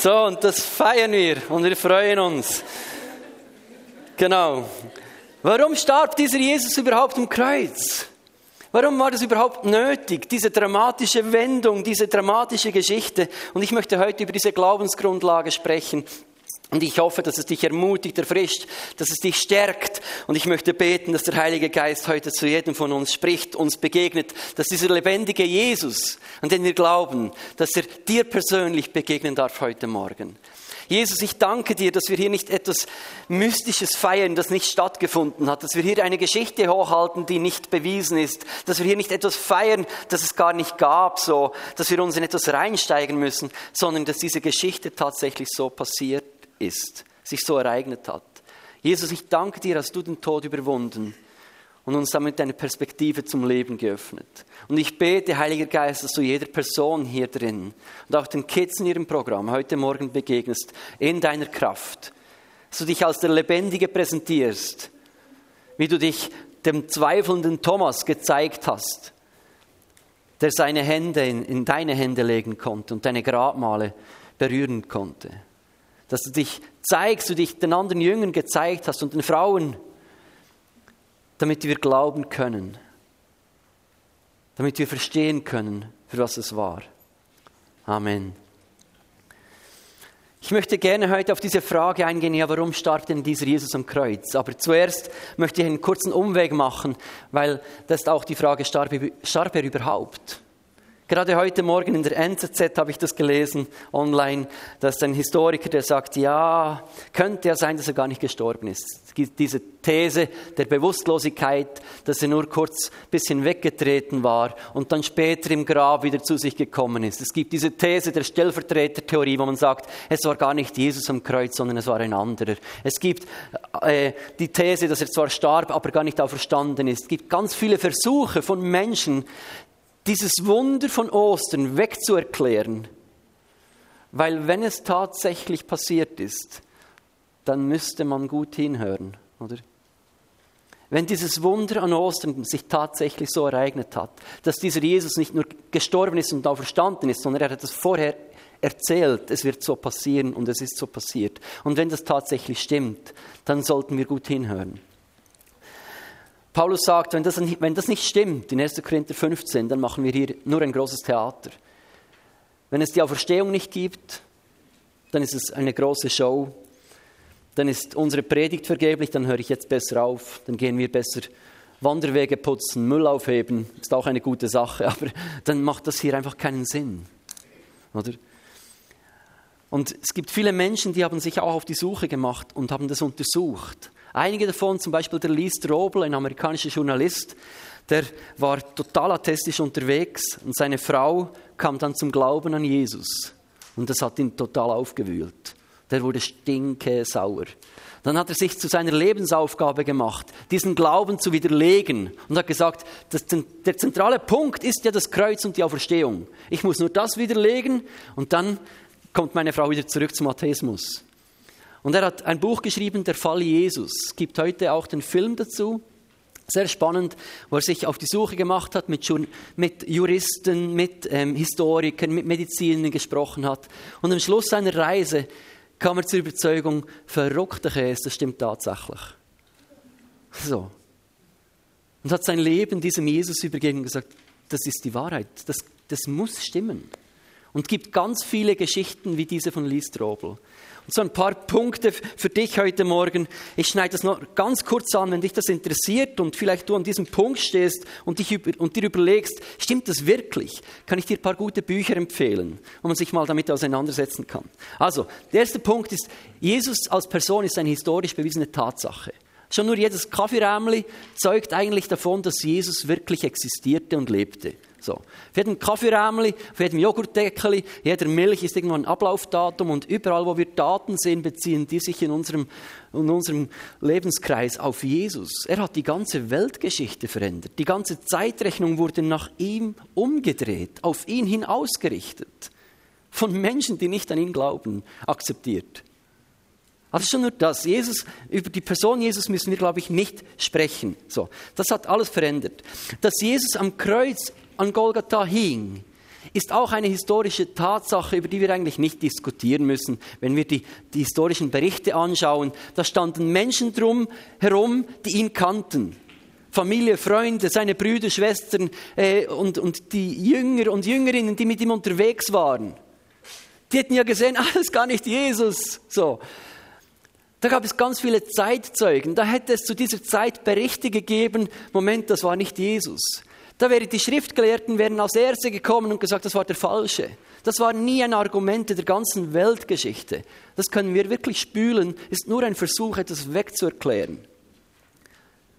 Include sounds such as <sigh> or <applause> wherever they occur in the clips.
So, und das feiern wir und wir freuen uns. Genau. Warum starb dieser Jesus überhaupt am Kreuz? Warum war das überhaupt nötig, diese dramatische Wendung, diese dramatische Geschichte? Und ich möchte heute über diese Glaubensgrundlage sprechen. Und ich hoffe, dass es dich ermutigt, erfrischt, dass es dich stärkt. Und ich möchte beten, dass der Heilige Geist heute zu jedem von uns spricht, uns begegnet, dass dieser lebendige Jesus, an den wir glauben, dass er dir persönlich begegnen darf heute Morgen. Jesus, ich danke dir, dass wir hier nicht etwas Mystisches feiern, das nicht stattgefunden hat, dass wir hier eine Geschichte hochhalten, die nicht bewiesen ist, dass wir hier nicht etwas feiern, das es gar nicht gab, so, dass wir uns in etwas reinsteigen müssen, sondern dass diese Geschichte tatsächlich so passiert ist, sich so ereignet hat. Jesus, ich danke dir, dass du den Tod überwunden und uns damit eine Perspektive zum Leben geöffnet. Und ich bete, Heiliger Geist, dass du jeder Person hier drin und auch den Kids in ihrem Programm heute Morgen begegnest, in deiner Kraft. Dass du dich als der Lebendige präsentierst, wie du dich dem zweifelnden Thomas gezeigt hast, der seine Hände in, in deine Hände legen konnte und deine Grabmale berühren konnte dass du dich zeigst, du dich den anderen Jüngern gezeigt hast und den Frauen, damit wir glauben können, damit wir verstehen können, für was es war. Amen. Ich möchte gerne heute auf diese Frage eingehen, ja, warum starb denn dieser Jesus am Kreuz? Aber zuerst möchte ich einen kurzen Umweg machen, weil das ist auch die Frage, starb er überhaupt? Gerade heute Morgen in der NZZ habe ich das gelesen online, dass ein Historiker, der sagt, ja, könnte ja sein, dass er gar nicht gestorben ist. Es gibt diese These der Bewusstlosigkeit, dass er nur kurz ein bisschen weggetreten war und dann später im Grab wieder zu sich gekommen ist. Es gibt diese These der Stellvertretertheorie, wo man sagt, es war gar nicht Jesus am Kreuz, sondern es war ein anderer. Es gibt äh, die These, dass er zwar starb, aber gar nicht auferstanden ist. Es gibt ganz viele Versuche von Menschen, dieses Wunder von Ostern wegzuerklären, weil wenn es tatsächlich passiert ist, dann müsste man gut hinhören, oder? Wenn dieses Wunder an Ostern sich tatsächlich so ereignet hat, dass dieser Jesus nicht nur gestorben ist und auferstanden ist, sondern er hat es vorher erzählt, es wird so passieren und es ist so passiert. Und wenn das tatsächlich stimmt, dann sollten wir gut hinhören. Paulus sagt, wenn das, wenn das nicht stimmt, in 1. Korinther 15, dann machen wir hier nur ein großes Theater. Wenn es die Auferstehung nicht gibt, dann ist es eine große Show. Dann ist unsere Predigt vergeblich, dann höre ich jetzt besser auf, dann gehen wir besser Wanderwege putzen, Müll aufheben, ist auch eine gute Sache, <laughs> aber dann macht das hier einfach keinen Sinn. Oder? Und es gibt viele Menschen, die haben sich auch auf die Suche gemacht und haben das untersucht. Einige davon, zum Beispiel der Lee Strobel, ein amerikanischer Journalist, der war total atheistisch unterwegs und seine Frau kam dann zum Glauben an Jesus. Und das hat ihn total aufgewühlt. Der wurde stinke sauer. Dann hat er sich zu seiner Lebensaufgabe gemacht, diesen Glauben zu widerlegen und hat gesagt, das, der zentrale Punkt ist ja das Kreuz und die Auferstehung. Ich muss nur das widerlegen und dann kommt meine Frau wieder zurück zum Atheismus. Und er hat ein Buch geschrieben, Der Fall Jesus. Es gibt heute auch den Film dazu. Sehr spannend, wo er sich auf die Suche gemacht hat, mit, Juristen, mit ähm, Historikern, mit Medizinern gesprochen hat. Und am Schluss seiner Reise kam er zur Überzeugung, verrückter Käse, das stimmt tatsächlich. So. Und hat sein Leben diesem Jesus übergeben und gesagt, das ist die Wahrheit, das, das muss stimmen. Und gibt ganz viele Geschichten wie diese von Lee Strobel. So ein paar Punkte für dich heute Morgen. Ich schneide das noch ganz kurz an, wenn dich das interessiert und vielleicht du an diesem Punkt stehst und, dich über, und dir überlegst, stimmt das wirklich? Kann ich dir ein paar gute Bücher empfehlen, wo man sich mal damit auseinandersetzen kann. Also, der erste Punkt ist, Jesus als Person ist eine historisch bewiesene Tatsache. Schon nur jedes Kaffeerämli zeugt eigentlich davon, dass Jesus wirklich existierte und lebte. So. Auf jedem Kaffeerämli, auf jedem Joghurtdeckel, jeder Milch ist irgendwo ein Ablaufdatum und überall, wo wir Daten sehen, beziehen die sich in unserem, in unserem Lebenskreis auf Jesus. Er hat die ganze Weltgeschichte verändert. Die ganze Zeitrechnung wurde nach ihm umgedreht, auf ihn hin ausgerichtet. Von Menschen, die nicht an ihn glauben, akzeptiert. Aber schon nur das. Jesus, über die Person Jesus müssen wir, glaube ich, nicht sprechen. So. Das hat alles verändert. Dass Jesus am Kreuz an Golgatha hing, ist auch eine historische Tatsache, über die wir eigentlich nicht diskutieren müssen. Wenn wir die, die historischen Berichte anschauen, da standen Menschen drum herum, die ihn kannten. Familie, Freunde, seine Brüder, Schwestern äh, und, und die Jünger und Jüngerinnen, die mit ihm unterwegs waren. Die hätten ja gesehen, ah, das ist gar nicht Jesus. So. Da gab es ganz viele Zeitzeugen. Da hätte es zu dieser Zeit Berichte gegeben, Moment, das war nicht Jesus. Da wären die Schriftgelehrten wären als Erste gekommen und gesagt, das war der Falsche. Das war nie ein Argument der ganzen Weltgeschichte. Das können wir wirklich spülen, ist nur ein Versuch, etwas wegzuerklären.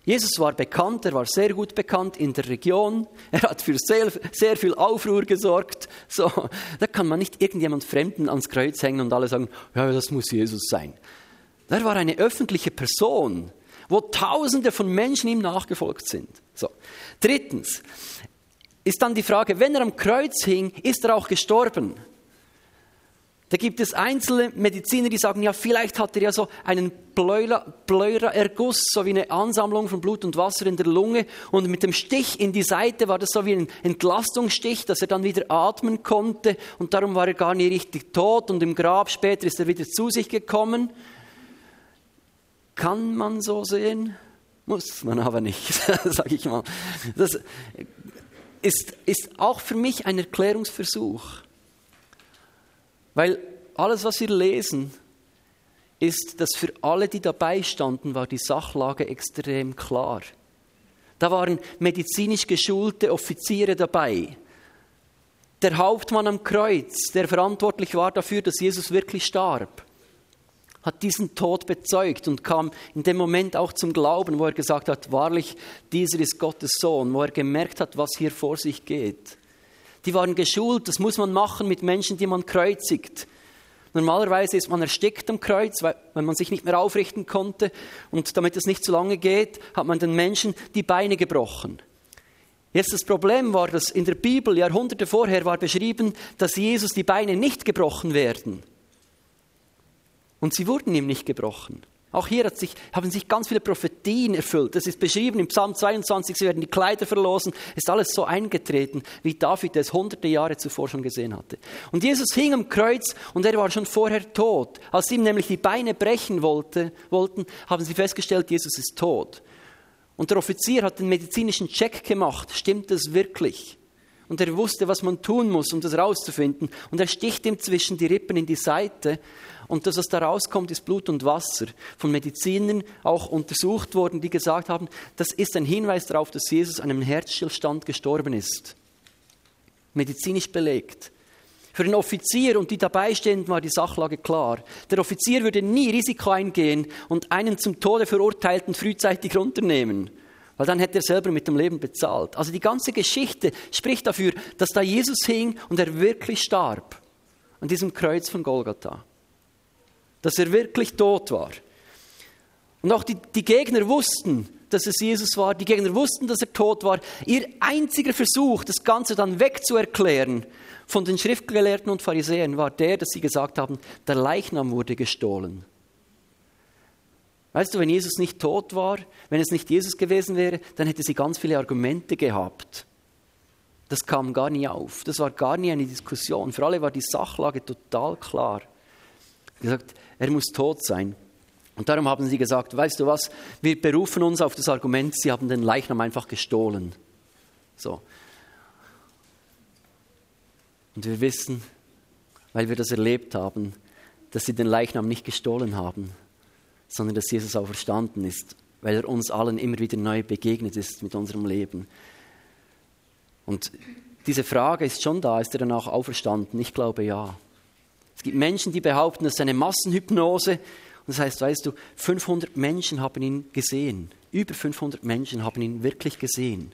Jesus war bekannt, er war sehr gut bekannt in der Region, er hat für sehr, sehr viel Aufruhr gesorgt. So, da kann man nicht irgendjemand Fremden ans Kreuz hängen und alle sagen, ja, das muss Jesus sein. Er war eine öffentliche Person, wo Tausende von Menschen ihm nachgefolgt sind. So. Drittens ist dann die Frage, wenn er am Kreuz hing, ist er auch gestorben? Da gibt es einzelne Mediziner, die sagen, ja, vielleicht hat er ja so einen Pleura-Erguss, so wie eine Ansammlung von Blut und Wasser in der Lunge. Und mit dem Stich in die Seite war das so wie ein Entlastungsstich, dass er dann wieder atmen konnte. Und darum war er gar nicht richtig tot. Und im Grab später ist er wieder zu sich gekommen. Kann man so sehen? Muss man aber nicht, <laughs> sage ich mal. Das ist, ist auch für mich ein Erklärungsversuch. Weil alles, was wir lesen, ist, dass für alle, die dabei standen, war die Sachlage extrem klar. Da waren medizinisch geschulte Offiziere dabei. Der Hauptmann am Kreuz, der verantwortlich war dafür, dass Jesus wirklich starb hat diesen Tod bezeugt und kam in dem Moment auch zum Glauben, wo er gesagt hat, wahrlich, dieser ist Gottes Sohn, wo er gemerkt hat, was hier vor sich geht. Die waren geschult, das muss man machen mit Menschen, die man kreuzigt. Normalerweise ist man erstickt am Kreuz, weil, wenn man sich nicht mehr aufrichten konnte. Und damit es nicht zu lange geht, hat man den Menschen die Beine gebrochen. Jetzt das Problem war, dass in der Bibel Jahrhunderte vorher war beschrieben, dass Jesus die Beine nicht gebrochen werden. Und sie wurden ihm nicht gebrochen. Auch hier sich, haben sich ganz viele Prophetien erfüllt. Das ist beschrieben im Psalm 22, sie werden die Kleider verlosen. Ist alles so eingetreten, wie David es hunderte Jahre zuvor schon gesehen hatte. Und Jesus hing am Kreuz und er war schon vorher tot. Als sie ihm nämlich die Beine brechen wollte, wollten, haben sie festgestellt, Jesus ist tot. Und der Offizier hat den medizinischen Check gemacht. Stimmt das wirklich? Und er wusste, was man tun muss, um das rauszufinden. Und er sticht ihm zwischen die Rippen in die Seite und das, was da rauskommt, ist Blut und Wasser. Von Medizinern auch untersucht worden, die gesagt haben, das ist ein Hinweis darauf, dass Jesus an einem Herzstillstand gestorben ist. Medizinisch belegt. Für den Offizier und die dabei stehenden war die Sachlage klar. Der Offizier würde nie Risiko eingehen und einen zum Tode verurteilten frühzeitig runternehmen, weil dann hätte er selber mit dem Leben bezahlt. Also die ganze Geschichte spricht dafür, dass da Jesus hing und er wirklich starb an diesem Kreuz von Golgatha dass er wirklich tot war. Und auch die, die Gegner wussten, dass es Jesus war. Die Gegner wussten, dass er tot war. Ihr einziger Versuch, das Ganze dann wegzuerklären von den Schriftgelehrten und Pharisäern, war der, dass sie gesagt haben, der Leichnam wurde gestohlen. Weißt du, wenn Jesus nicht tot war, wenn es nicht Jesus gewesen wäre, dann hätte sie ganz viele Argumente gehabt. Das kam gar nie auf. Das war gar nie eine Diskussion. Für alle war die Sachlage total klar. Gesagt, er muss tot sein. Und darum haben sie gesagt, weißt du was, wir berufen uns auf das Argument, sie haben den Leichnam einfach gestohlen. So. Und wir wissen, weil wir das erlebt haben, dass sie den Leichnam nicht gestohlen haben, sondern dass Jesus auferstanden ist, weil er uns allen immer wieder neu begegnet ist mit unserem Leben. Und diese Frage ist schon da, ist er danach auferstanden? Ich glaube ja. Es gibt Menschen, die behaupten, das ist eine Massenhypnose. Und das heißt, weißt du, 500 Menschen haben ihn gesehen. Über 500 Menschen haben ihn wirklich gesehen.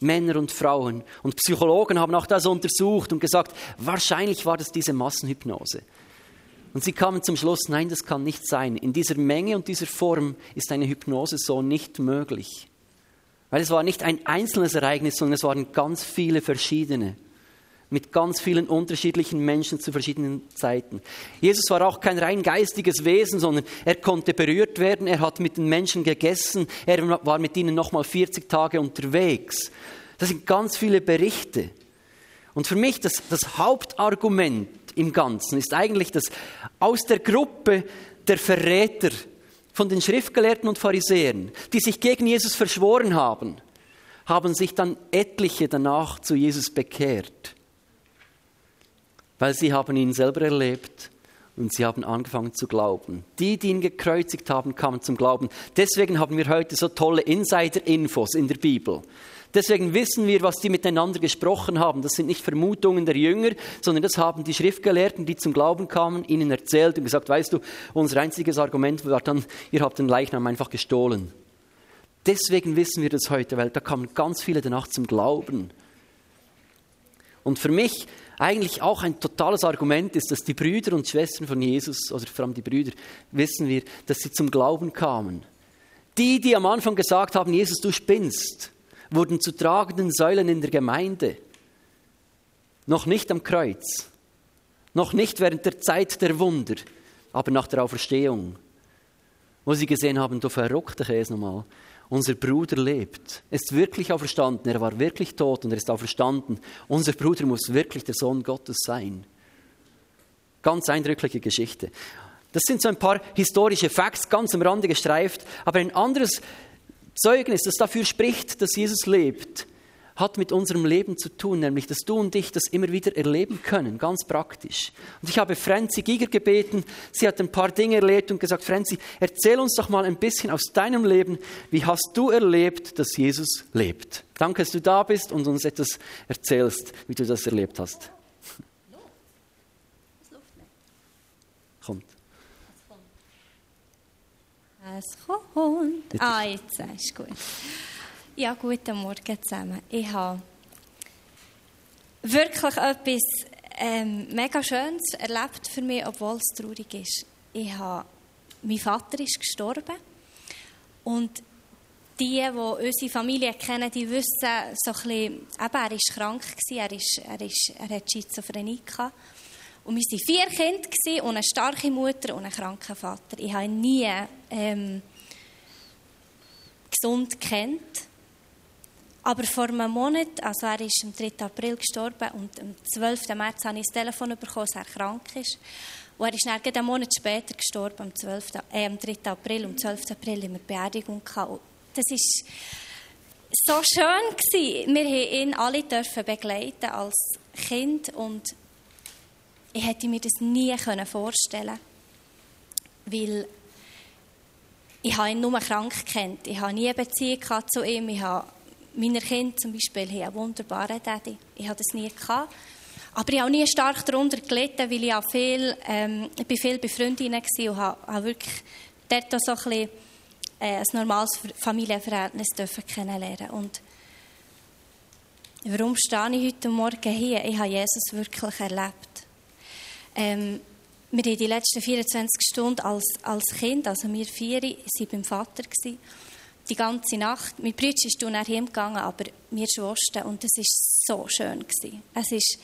Männer und Frauen. Und Psychologen haben auch das untersucht und gesagt, wahrscheinlich war das diese Massenhypnose. Und sie kamen zum Schluss, nein, das kann nicht sein. In dieser Menge und dieser Form ist eine Hypnose so nicht möglich. Weil es war nicht ein einzelnes Ereignis, sondern es waren ganz viele verschiedene mit ganz vielen unterschiedlichen Menschen zu verschiedenen Zeiten. Jesus war auch kein rein geistiges Wesen, sondern er konnte berührt werden, er hat mit den Menschen gegessen, er war mit ihnen nochmal 40 Tage unterwegs. Das sind ganz viele Berichte. Und für mich das, das Hauptargument im Ganzen ist eigentlich, dass aus der Gruppe der Verräter von den Schriftgelehrten und Pharisäern, die sich gegen Jesus verschworen haben, haben sich dann etliche danach zu Jesus bekehrt, weil sie haben ihn selber erlebt und sie haben angefangen zu glauben. Die, die ihn gekreuzigt haben, kamen zum Glauben. Deswegen haben wir heute so tolle Insider-Infos in der Bibel. Deswegen wissen wir, was die miteinander gesprochen haben. Das sind nicht Vermutungen der Jünger, sondern das haben die Schriftgelehrten, die zum Glauben kamen, ihnen erzählt und gesagt, weißt du, unser einziges Argument war dann, ihr habt den Leichnam einfach gestohlen. Deswegen wissen wir das heute, weil da kamen ganz viele danach zum Glauben. Und für mich eigentlich auch ein totales Argument ist, dass die Brüder und Schwestern von Jesus, oder vor allem die Brüder, wissen wir, dass sie zum Glauben kamen. Die, die am Anfang gesagt haben, Jesus, du spinnst, wurden zu tragenden Säulen in der Gemeinde. Noch nicht am Kreuz, noch nicht während der Zeit der Wunder, aber nach der Auferstehung, wo sie gesehen haben, du verrückter Käse nochmal, unser Bruder lebt. Ist wirklich auferstanden. Er war wirklich tot und er ist auferstanden. Unser Bruder muss wirklich der Sohn Gottes sein. Ganz eindrückliche Geschichte. Das sind so ein paar historische Facts, ganz am Rande gestreift. Aber ein anderes Zeugnis, das dafür spricht, dass Jesus lebt, hat mit unserem Leben zu tun, nämlich dass du und ich das immer wieder erleben können, ganz praktisch. Und ich habe Franzi Giger gebeten, sie hat ein paar Dinge erlebt und gesagt, Franzi, erzähl uns doch mal ein bisschen aus deinem Leben, wie hast du erlebt, dass Jesus lebt? Danke, dass du da bist und uns etwas erzählst, wie du das erlebt hast. Kommt. Es kommt. Ah, jetzt ist gut. Ja, guten Morgen zusammen. Ich habe wirklich etwas ähm, mega Schönes erlebt für mich, obwohl es traurig ist. Ich habe, mein Vater ist gestorben und die, die unsere Familie kennen, die wissen so ein bisschen, eben, er war krank, er, ist, er, ist, er hat Schizophrenie gehabt. Und wir waren vier Kinder und eine starke Mutter und einen kranken Vater. Ich habe ihn nie ähm, gesund kennt. Aber vor einem Monat, also er ist am 3. April gestorben und am 12. März habe ich das Telefon bekommen, dass er krank ist. Und er ist dann einen Monat später gestorben, am, 12., äh, am 3. April, am 12. April in der Beerdigung. Gehabt. Das war so schön. Gewesen. Wir durften ihn alle dürfen begleiten als Kind und ich hätte mir das nie vorstellen können. Weil ich habe ihn nur krank kennt. Ich habe nie eine Beziehung zu ihm. Ich habe meine Kinder zum Beispiel haben einen wunderbaren Daddy. Ich hatte das nie gehabt. Aber ich habe auch nie stark darunter gelitten, weil ich auch viel, ähm, ich bin viel bei Freundinnen war und habe, habe wirklich dort so ein, bisschen, äh, ein normales Familienverhältnis kennenlernen. Und warum stehe ich heute Morgen hier? Ich habe Jesus wirklich erlebt. Ähm, wir haben die letzten 24 Stunden als, als Kind, also wir vier, waren beim Vater. Gewesen die ganze Nacht. Mein Bruder ist dann heimgegangen, aber wir Schwestern. Und es war so schön. Es ist,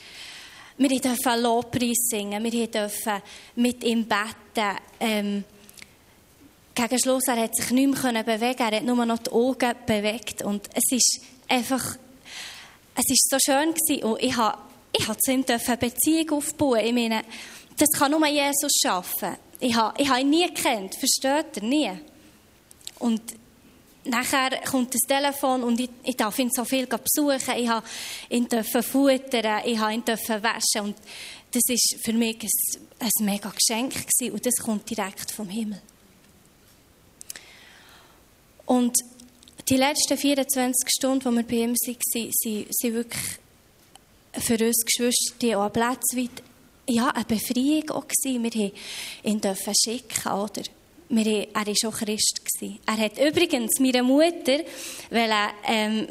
wir durften Lobpreis singen, wir durften mit ihm beten. Ähm, gegen Schluss, er hat sich nicht mehr bewegen er hat nur noch die Augen bewegt. Und es ist einfach, es ist so schön gewesen. Und ich habe, ich habe zu ihm eine Beziehung aufbauen. Ich meine, das kann nur Jesus schaffen. Ich habe, ich habe ihn nie gekannt, versteht er? Nie. Und nachher kommt das Telefon und ich, ich darf ihn so viel besuchen. Ich habe ihn futtern, ich habe ihn waschen und das ist für mich ein, ein mega Geschenk gewesen, und das kommt direkt vom Himmel. Und die letzten 24 Stunden, die wir bei ihm waren, sind, wirklich für uns Geschwister, die auch Plätze weit, ja, eine Befreiung auch gewesen. Wir durften ihn schicken, oder? Wir, er war auch Christ. Er hat übrigens meiner Mutter wollen, ähm,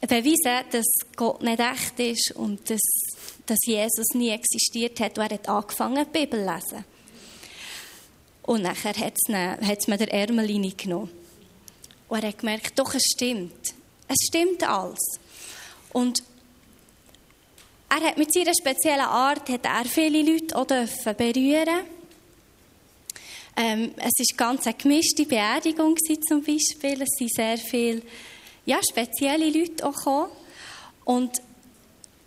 beweisen, dass Gott nicht echt ist und dass, dass Jesus nie existiert hat. Und er hat angefangen, die Bibel zu lesen. Und nachher hat es mir der Ärmel genommen. Und er hat gemerkt, doch, es stimmt. Es stimmt alles. Und er hat mit seiner speziellen Art hat er viele Leute auch berühren ähm, es war ganz eine gemischte Beerdigung zum Beispiel. Es sind sehr viele ja, spezielle Leute auch gekommen. Und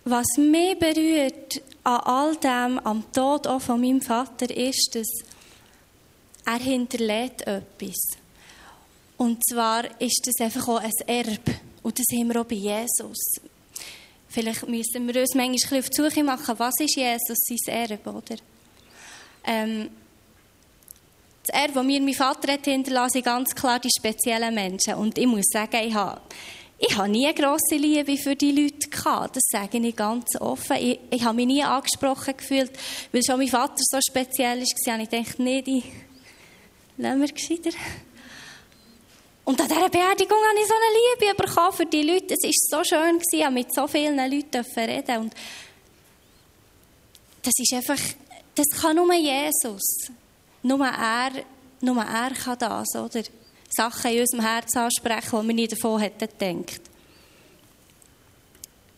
was mich berührt an all dem, am Tod auch von meinem Vater, ist, dass er hinterlädt etwas. Und zwar ist das einfach auch ein Erbe. Und das haben wir auch bei Jesus. Vielleicht müssen wir uns manchmal auf die Suche machen, was ist Jesus sein Erbe, oder? Ähm, das Erbe, das mir mein Vater hat hinterlassen, sind ganz klar die speziellen Menschen. Und ich muss sagen, ich habe, ich habe nie eine grosse Liebe für die Leute gehabt. Das sage ich ganz offen. Ich, ich habe mich nie angesprochen gefühlt, weil schon mein Vater so speziell war. Ich dachte, nee, die lassen wir gescheiter. Und an dieser Beerdigung habe ich so eine Liebe bekommen für die Leute. Es war so schön, ich durfte mit so vielen Leuten reden. Und das ist einfach, das kann nur Jesus. Nur er, nur er kann das, oder? Sachen in unserem Herzen ansprechen, die wir nie davon hätten gedacht.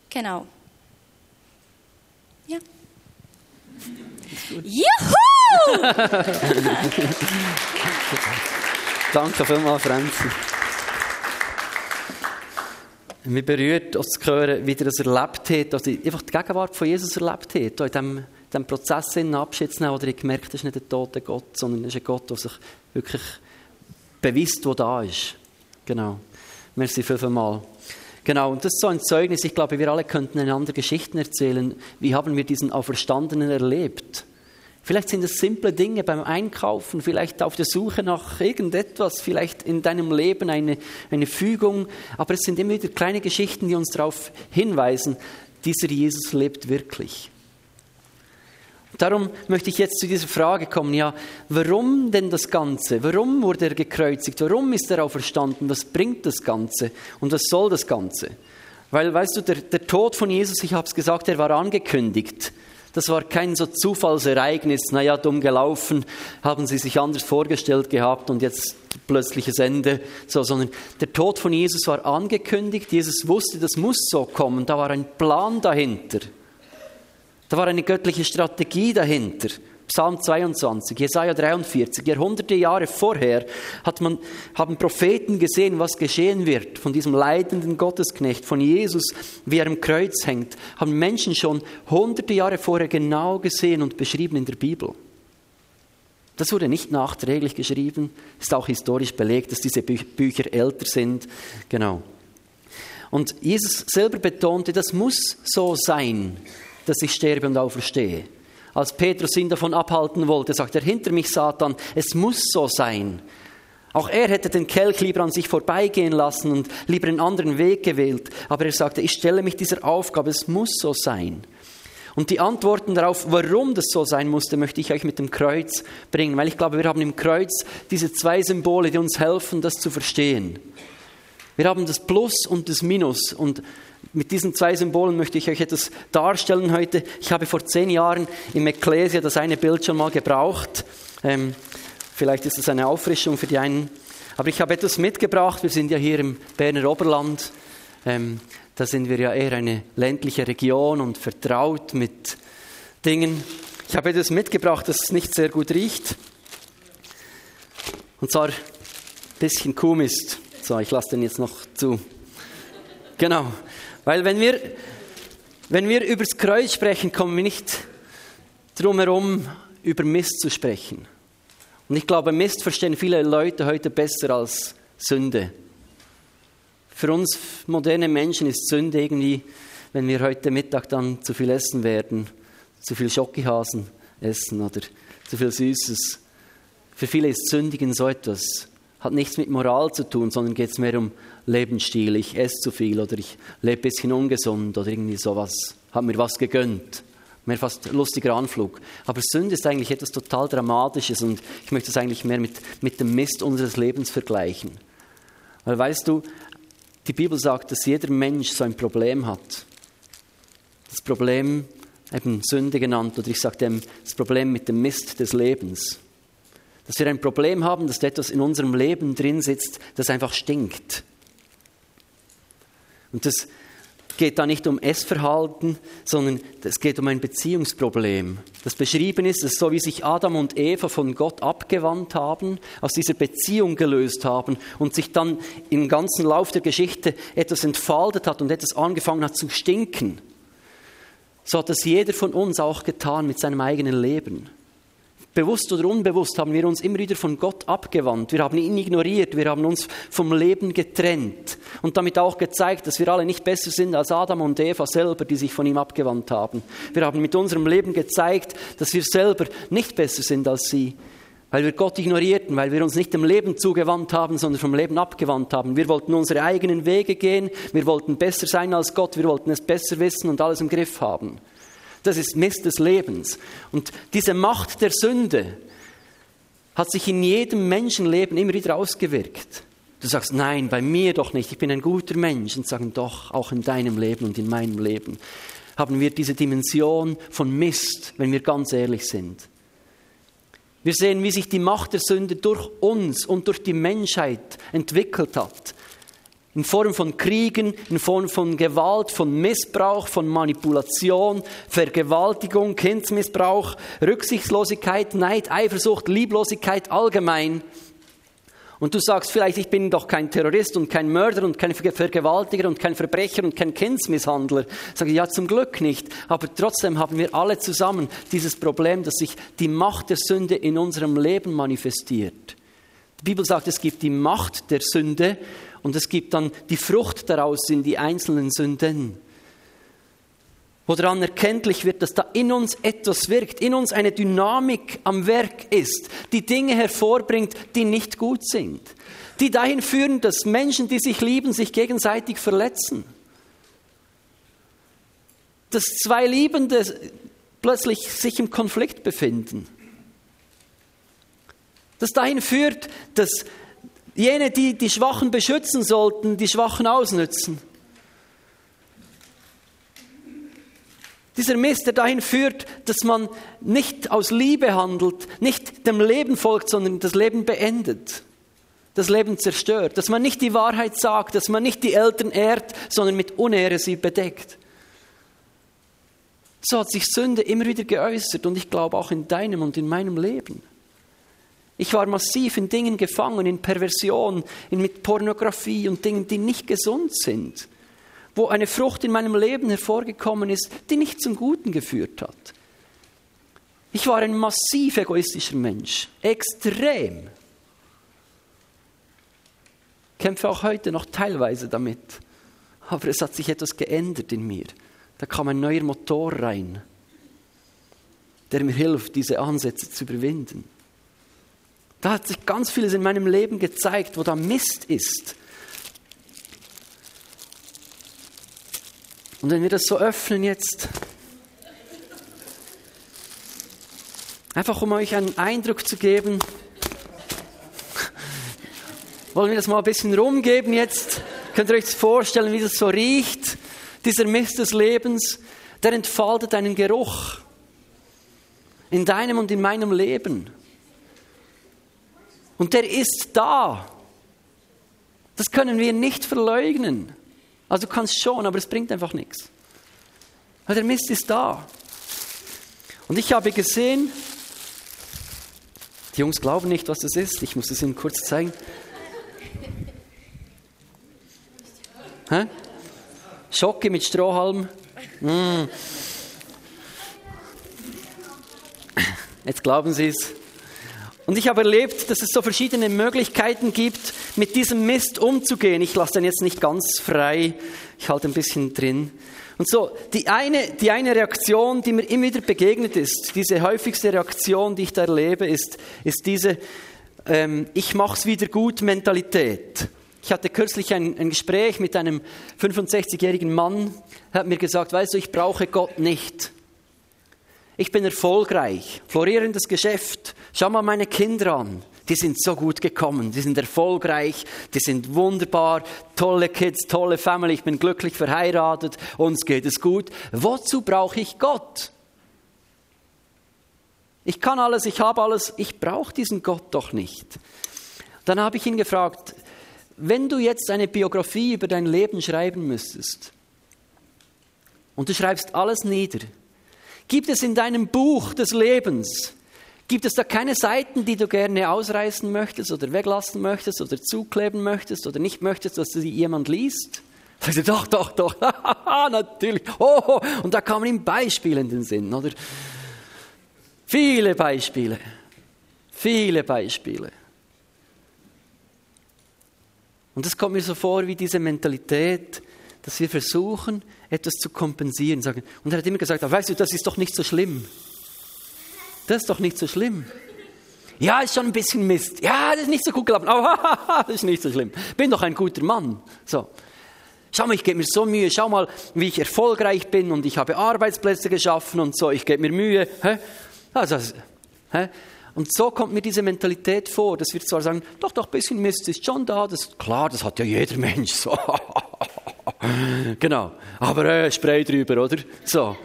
Genau. Ja. Juhu! <laughs> Danke vielmals, Franzi. Mich berührt, auch zu hören, wie er das erlebt hat, dass er einfach die Gegenwart von Jesus erlebt hat, in diesem, diesem Prozess in Abschied zu nehmen, oder ich gemerkt, das ist nicht der tote Gott, sondern es ist ein Gott, der sich wirklich beweist, der da ist. Genau. Merci fünfmal. Genau, und das ist so ein Zeugnis. Ich glaube, wir alle könnten einander Geschichten erzählen. Wie haben wir diesen Auferstandenen erlebt? Vielleicht sind es simple Dinge beim Einkaufen, vielleicht auf der Suche nach irgendetwas, vielleicht in deinem Leben eine, eine Fügung, aber es sind immer wieder kleine Geschichten, die uns darauf hinweisen, dieser Jesus lebt wirklich. Darum möchte ich jetzt zu dieser Frage kommen, ja, warum denn das Ganze? Warum wurde er gekreuzigt? Warum ist er auferstanden? Was bringt das Ganze? Und was soll das Ganze? Weil, weißt du, der, der Tod von Jesus, ich habe es gesagt, er war angekündigt. Das war kein so Zufallsereignis, naja, dumm gelaufen, haben sie sich anders vorgestellt gehabt und jetzt plötzliches Ende, so, sondern der Tod von Jesus war angekündigt, Jesus wusste, das muss so kommen, da war ein Plan dahinter. Da war eine göttliche Strategie dahinter. Psalm 22, Jesaja 43, Jahrhunderte Jahre vorher hat man, haben Propheten gesehen, was geschehen wird von diesem leidenden Gottesknecht, von Jesus, wie er am Kreuz hängt, haben Menschen schon hunderte Jahre vorher genau gesehen und beschrieben in der Bibel. Das wurde nicht nachträglich geschrieben, ist auch historisch belegt, dass diese Bü Bücher älter sind. Genau. Und Jesus selber betonte, das muss so sein, dass ich sterbe und auferstehe als Petrus ihn davon abhalten wollte, sagt er, hinter mich Satan, es muss so sein. Auch er hätte den Kelch lieber an sich vorbeigehen lassen und lieber einen anderen Weg gewählt. Aber er sagte, ich stelle mich dieser Aufgabe, es muss so sein. Und die Antworten darauf, warum das so sein musste, möchte ich euch mit dem Kreuz bringen, weil ich glaube, wir haben im Kreuz diese zwei Symbole, die uns helfen, das zu verstehen. Wir haben das Plus und das Minus und mit diesen zwei Symbolen möchte ich euch etwas darstellen heute. Ich habe vor zehn Jahren im Ecclesia das eine Bild schon mal gebraucht. Ähm, vielleicht ist es eine Auffrischung für die einen. Aber ich habe etwas mitgebracht. Wir sind ja hier im Berner Oberland. Ähm, da sind wir ja eher eine ländliche Region und vertraut mit Dingen. Ich habe etwas mitgebracht, das nicht sehr gut riecht. Und zwar ein bisschen Kuhmist. So, ich lasse den jetzt noch zu. Genau. Weil wenn wir, wenn wir über das Kreuz sprechen, kommen wir nicht drum herum, über Mist zu sprechen. Und ich glaube, Mist verstehen viele Leute heute besser als Sünde. Für uns moderne Menschen ist Sünde irgendwie, wenn wir heute Mittag dann zu viel essen werden, zu viel Schokihasen essen oder zu viel Süßes. Für viele ist Sündigen so etwas. Hat nichts mit Moral zu tun, sondern geht es mehr um Lebensstil, ich esse zu viel oder ich lebe ein bisschen ungesund oder irgendwie sowas, habe mir was gegönnt. Mehr fast lustiger Anflug. Aber Sünde ist eigentlich etwas total Dramatisches und ich möchte es eigentlich mehr mit, mit dem Mist unseres Lebens vergleichen. Weil weißt du, die Bibel sagt, dass jeder Mensch so ein Problem hat. Das Problem, eben Sünde genannt, oder ich sage dem, das Problem mit dem Mist des Lebens. Dass wir ein Problem haben, dass etwas in unserem Leben drin sitzt, das einfach stinkt. Und das geht da nicht um Essverhalten, sondern es geht um ein Beziehungsproblem. Das beschrieben ist, dass so wie sich Adam und Eva von Gott abgewandt haben, aus dieser Beziehung gelöst haben und sich dann im ganzen Lauf der Geschichte etwas entfaltet hat und etwas angefangen hat zu stinken. So hat das jeder von uns auch getan mit seinem eigenen Leben. Bewusst oder unbewusst haben wir uns immer wieder von Gott abgewandt. Wir haben ihn ignoriert. Wir haben uns vom Leben getrennt. Und damit auch gezeigt, dass wir alle nicht besser sind als Adam und Eva selber, die sich von ihm abgewandt haben. Wir haben mit unserem Leben gezeigt, dass wir selber nicht besser sind als sie. Weil wir Gott ignorierten, weil wir uns nicht dem Leben zugewandt haben, sondern vom Leben abgewandt haben. Wir wollten unsere eigenen Wege gehen. Wir wollten besser sein als Gott. Wir wollten es besser wissen und alles im Griff haben. Das ist Mist des Lebens. Und diese Macht der Sünde hat sich in jedem Menschenleben immer wieder ausgewirkt. Du sagst, nein, bei mir doch nicht, ich bin ein guter Mensch. Und sagen, doch, auch in deinem Leben und in meinem Leben haben wir diese Dimension von Mist, wenn wir ganz ehrlich sind. Wir sehen, wie sich die Macht der Sünde durch uns und durch die Menschheit entwickelt hat in Form von Kriegen, in Form von Gewalt, von Missbrauch, von Manipulation, Vergewaltigung, Kindsmissbrauch, Rücksichtslosigkeit, Neid, Eifersucht, Lieblosigkeit allgemein. Und du sagst vielleicht, ich bin doch kein Terrorist und kein Mörder und kein Vergewaltiger und kein Verbrecher und kein Kindsmisshandler. Sag ich, ja, zum Glück nicht. Aber trotzdem haben wir alle zusammen dieses Problem, dass sich die Macht der Sünde in unserem Leben manifestiert. Die Bibel sagt, es gibt die Macht der Sünde und es gibt dann die Frucht daraus in die einzelnen Sünden. Wo daran erkenntlich wird, dass da in uns etwas wirkt, in uns eine Dynamik am Werk ist, die Dinge hervorbringt, die nicht gut sind. Die dahin führen, dass Menschen, die sich lieben, sich gegenseitig verletzen. Dass zwei Liebende plötzlich sich im Konflikt befinden. Das dahin führt, dass Jene, die die Schwachen beschützen sollten, die Schwachen ausnützen. Dieser Mist, der dahin führt, dass man nicht aus Liebe handelt, nicht dem Leben folgt, sondern das Leben beendet, das Leben zerstört, dass man nicht die Wahrheit sagt, dass man nicht die Eltern ehrt, sondern mit Unehre sie bedeckt. So hat sich Sünde immer wieder geäußert und ich glaube auch in deinem und in meinem Leben. Ich war massiv in Dingen gefangen, in Perversion, in mit Pornografie und Dingen, die nicht gesund sind, wo eine Frucht in meinem Leben hervorgekommen ist, die nicht zum Guten geführt hat. Ich war ein massiv egoistischer Mensch, extrem. Kämpfe auch heute noch teilweise damit, aber es hat sich etwas geändert in mir. Da kam ein neuer Motor rein, der mir hilft, diese Ansätze zu überwinden. Da hat sich ganz vieles in meinem Leben gezeigt, wo da Mist ist. Und wenn wir das so öffnen jetzt, einfach um euch einen Eindruck zu geben, wollen wir das mal ein bisschen rumgeben jetzt. Könnt ihr euch vorstellen, wie das so riecht, dieser Mist des Lebens, der entfaltet einen Geruch in deinem und in meinem Leben. Und der ist da. Das können wir nicht verleugnen. Also du kannst schon, aber es bringt einfach nichts. Weil der Mist ist da. Und ich habe gesehen, die Jungs glauben nicht, was das ist. Ich muss es ihnen kurz zeigen. Hä? Schocke mit Strohhalm. Mm. Jetzt glauben sie es. Und ich habe erlebt, dass es so verschiedene Möglichkeiten gibt, mit diesem Mist umzugehen. Ich lasse den jetzt nicht ganz frei, ich halte ein bisschen drin. Und so, die eine, die eine Reaktion, die mir immer wieder begegnet ist, diese häufigste Reaktion, die ich da erlebe, ist, ist diese ähm, Ich mach's wieder gut Mentalität. Ich hatte kürzlich ein, ein Gespräch mit einem 65-jährigen Mann, er hat mir gesagt, weißt du, ich brauche Gott nicht. Ich bin erfolgreich, florierendes Geschäft. Schau mal meine Kinder an. Die sind so gut gekommen, die sind erfolgreich, die sind wunderbar, tolle Kids, tolle Family, ich bin glücklich verheiratet, uns geht es gut. Wozu brauche ich Gott? Ich kann alles, ich habe alles, ich brauche diesen Gott doch nicht. Dann habe ich ihn gefragt, wenn du jetzt eine Biografie über dein Leben schreiben müsstest und du schreibst alles nieder, Gibt es in deinem Buch des Lebens, gibt es da keine Seiten, die du gerne ausreißen möchtest oder weglassen möchtest oder zukleben möchtest oder nicht möchtest, dass sie jemand liest? Sagt sie, doch, doch, doch, <laughs> natürlich. Oh, und da kamen ihm Beispiele in den Sinn, oder? Viele Beispiele. Viele Beispiele. Und es kommt mir so vor wie diese Mentalität, dass wir versuchen, etwas zu kompensieren. Und er hat immer gesagt, weißt du, das ist doch nicht so schlimm. Das ist doch nicht so schlimm. Ja, ist schon ein bisschen Mist. Ja, das ist nicht so gut gelaufen. Oh, <laughs> das ist nicht so schlimm. Bin doch ein guter Mann. So. Schau mal, ich gebe mir so Mühe. Schau mal, wie ich erfolgreich bin und ich habe Arbeitsplätze geschaffen und so. Ich gebe mir Mühe. Also, hä? Und so kommt mir diese Mentalität vor, dass wir zwar sagen, doch, doch, ein bisschen Mist ist schon da. Das, klar, das hat ja jeder <laughs> Mensch. So. <laughs> genau. Aber äh, Spray drüber, oder? So.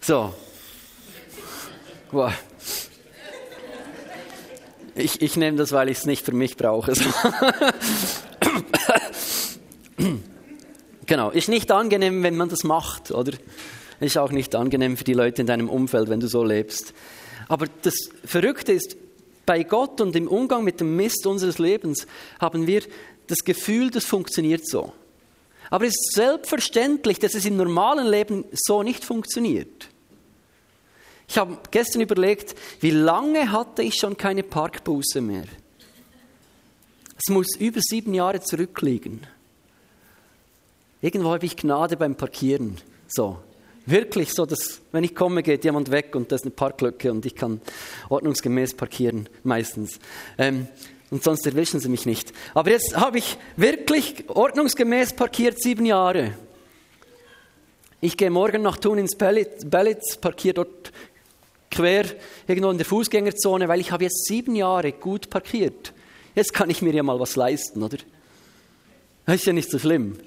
So. Wow. Ich, ich nehme das, weil ich es nicht für mich brauche. <laughs> genau, ist nicht angenehm, wenn man das macht, oder? Ist auch nicht angenehm für die Leute in deinem Umfeld, wenn du so lebst. Aber das Verrückte ist, bei Gott und im Umgang mit dem Mist unseres Lebens haben wir das Gefühl, das funktioniert so. Aber es ist selbstverständlich, dass es im normalen Leben so nicht funktioniert. Ich habe gestern überlegt, wie lange hatte ich schon keine Parkbuße mehr? Es muss über sieben Jahre zurückliegen. Irgendwo habe ich Gnade beim Parkieren. So. Wirklich so, dass wenn ich komme, geht jemand weg und da ist eine Parklücke und ich kann ordnungsgemäß parkieren, meistens. Ähm, und sonst erwischen sie mich nicht. Aber jetzt habe ich wirklich ordnungsgemäß parkiert sieben Jahre. Ich gehe morgen nach Thun ins Bellitz, parkiere dort quer irgendwo in der Fußgängerzone, weil ich habe jetzt sieben Jahre gut parkiert. Jetzt kann ich mir ja mal was leisten, oder? Das ist ja nicht so schlimm.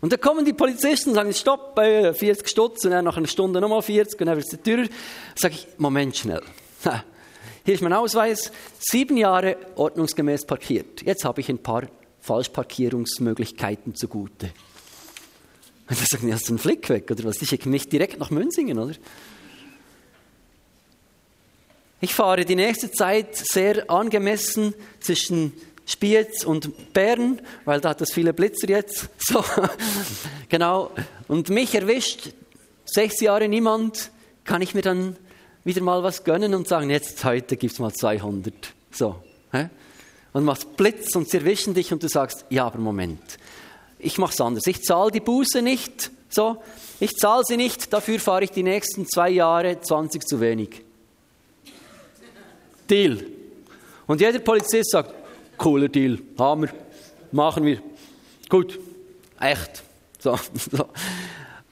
Und da kommen die Polizisten und sagen, stopp, bei 40 Stutz, und dann nach einer Stunde nochmal 40, und dann wird es teurer. sage ich, Moment schnell. Hier ist mein Ausweis, sieben Jahre ordnungsgemäß parkiert. Jetzt habe ich ein paar Falschparkierungsmöglichkeiten zugute. Und da sagen die, hast du einen Flick weg, oder was? Ich schicke mich direkt nach Münzingen, oder? Ich fahre die nächste Zeit sehr angemessen zwischen Spiez und Bern, weil da hat es viele Blitzer jetzt. <laughs> So, genau. Und mich erwischt sechs Jahre niemand, kann ich mir dann wieder mal was gönnen und sagen, jetzt heute gibt es mal 200. So. Und machst Blitz und sie erwischen dich und du sagst, ja, aber Moment, ich mache es anders. Ich zahle die Buße nicht, so, ich zahle sie nicht, dafür fahre ich die nächsten zwei Jahre 20 zu wenig. Deal. Und jeder Polizist sagt, cooler Deal, Hammer, machen wir. Gut, echt. So, <laughs> so.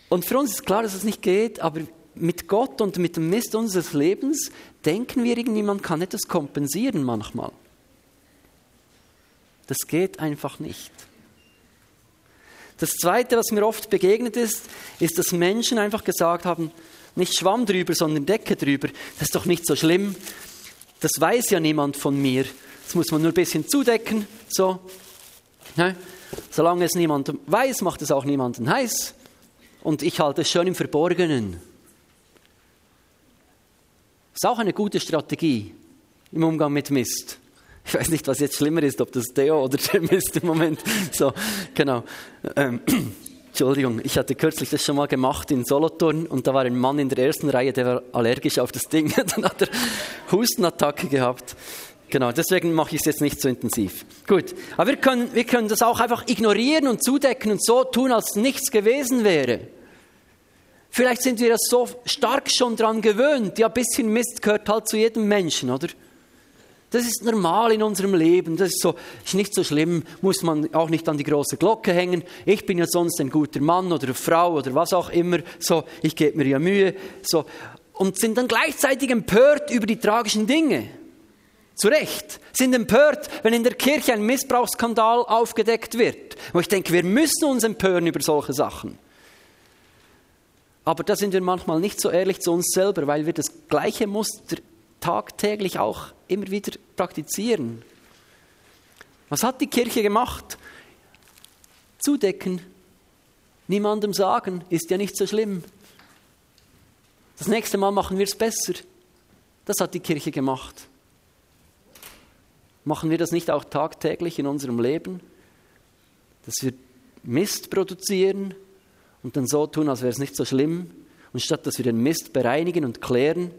Und für uns ist klar, dass es nicht geht, aber mit Gott und mit dem Mist unseres Lebens denken wir irgendwie, man kann etwas kompensieren manchmal. Das geht einfach nicht. Das Zweite, was mir oft begegnet ist, ist, dass Menschen einfach gesagt haben, nicht Schwamm drüber, sondern Decke drüber. Das ist doch nicht so schlimm. Das weiß ja niemand von mir. Das muss man nur ein bisschen zudecken. So. Ne? Solange es niemand weiß, macht es auch niemanden heiß. Und ich halte es schön im Verborgenen. Das ist auch eine gute Strategie im Umgang mit Mist. Ich weiß nicht, was jetzt schlimmer ist, ob das Deo oder der Mist im Moment. So, genau. Ähm, Entschuldigung, ich hatte kürzlich das schon mal gemacht in Solothurn und da war ein Mann in der ersten Reihe, der war allergisch auf das Ding. <laughs> Dann hat er Hustenattacke gehabt. Genau, deswegen mache ich es jetzt nicht so intensiv. Gut, aber wir können, wir können das auch einfach ignorieren und zudecken und so tun, als nichts gewesen wäre. Vielleicht sind wir ja so stark schon dran gewöhnt. Ja, ein bisschen Mist gehört halt zu jedem Menschen, oder? Das ist normal in unserem Leben. Das ist, so, ist nicht so schlimm, muss man auch nicht an die große Glocke hängen. Ich bin ja sonst ein guter Mann oder eine Frau oder was auch immer. So, ich gebe mir ja Mühe. So, und sind dann gleichzeitig empört über die tragischen Dinge. Zu Recht. Sind empört, wenn in der Kirche ein Missbrauchsskandal aufgedeckt wird. Wo ich denke, wir müssen uns empören über solche Sachen. Aber da sind wir manchmal nicht so ehrlich zu uns selber, weil wir das gleiche Muster tagtäglich auch immer wieder praktizieren. Was hat die Kirche gemacht? Zudecken, niemandem sagen, ist ja nicht so schlimm. Das nächste Mal machen wir es besser. Das hat die Kirche gemacht. Machen wir das nicht auch tagtäglich in unserem Leben? dass wir Mist produzieren und dann so tun, als wäre es nicht so schlimm. Und statt dass wir den Mist bereinigen und klären,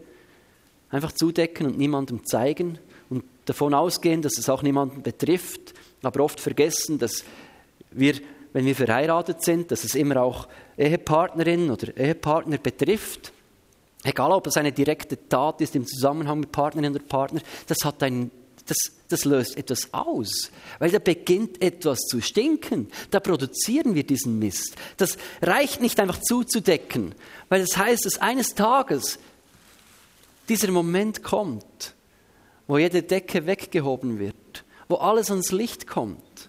einfach zudecken und niemandem zeigen und davon ausgehen, dass es auch niemanden betrifft, aber oft vergessen, dass wir, wenn wir verheiratet sind, dass es immer auch Ehepartnerin oder Ehepartner betrifft. Egal, ob es eine direkte Tat ist im Zusammenhang mit Partnerin oder Partner, das, hat ein, das, das löst etwas aus, weil da beginnt etwas zu stinken. Da produzieren wir diesen Mist. Das reicht nicht einfach zuzudecken, weil das heißt, dass eines Tages dieser Moment kommt, wo jede Decke weggehoben wird, wo alles ans Licht kommt.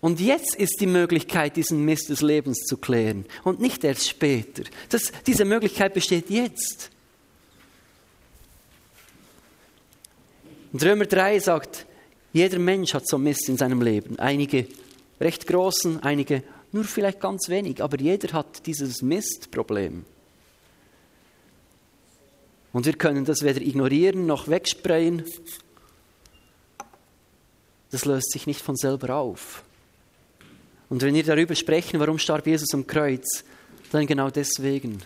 Und jetzt ist die Möglichkeit, diesen Mist des Lebens zu klären und nicht erst später. Das, diese Möglichkeit besteht jetzt. Und Römer 3 sagt, jeder Mensch hat so Mist in seinem Leben. Einige recht großen, einige nur vielleicht ganz wenig, aber jeder hat dieses Mistproblem. Und wir können das weder ignorieren noch wegsprayen. Das löst sich nicht von selber auf. Und wenn wir darüber sprechen, warum starb Jesus am Kreuz, dann genau deswegen.